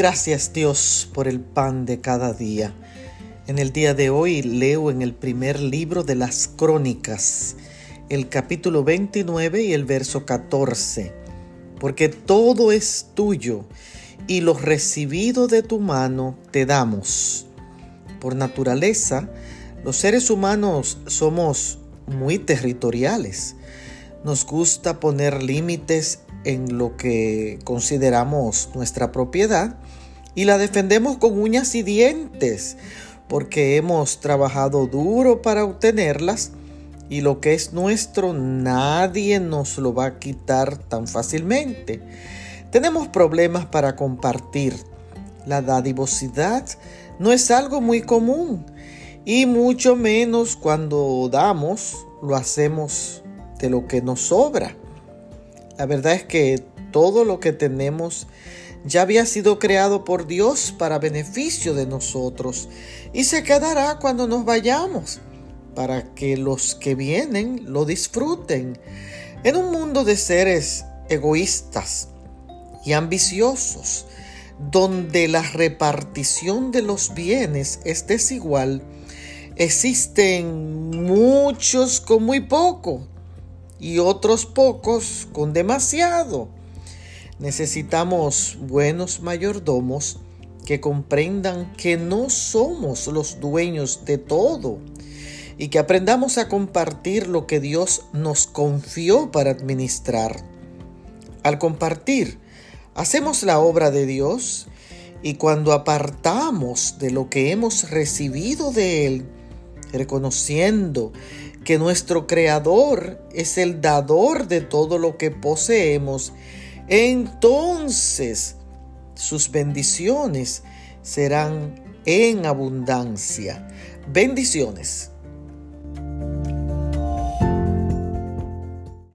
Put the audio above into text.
Gracias Dios por el pan de cada día. En el día de hoy leo en el primer libro de las crónicas, el capítulo 29 y el verso 14, porque todo es tuyo y lo recibido de tu mano te damos. Por naturaleza, los seres humanos somos muy territoriales. Nos gusta poner límites en lo que consideramos nuestra propiedad y la defendemos con uñas y dientes porque hemos trabajado duro para obtenerlas y lo que es nuestro nadie nos lo va a quitar tan fácilmente. Tenemos problemas para compartir. La dadivosidad no es algo muy común y mucho menos cuando damos lo hacemos de lo que nos sobra. La verdad es que todo lo que tenemos ya había sido creado por Dios para beneficio de nosotros y se quedará cuando nos vayamos, para que los que vienen lo disfruten. En un mundo de seres egoístas y ambiciosos, donde la repartición de los bienes es desigual, existen muchos con muy poco y otros pocos con demasiado. Necesitamos buenos mayordomos que comprendan que no somos los dueños de todo y que aprendamos a compartir lo que Dios nos confió para administrar. Al compartir, hacemos la obra de Dios y cuando apartamos de lo que hemos recibido de Él, reconociendo que nuestro Creador es el dador de todo lo que poseemos, entonces sus bendiciones serán en abundancia. Bendiciones.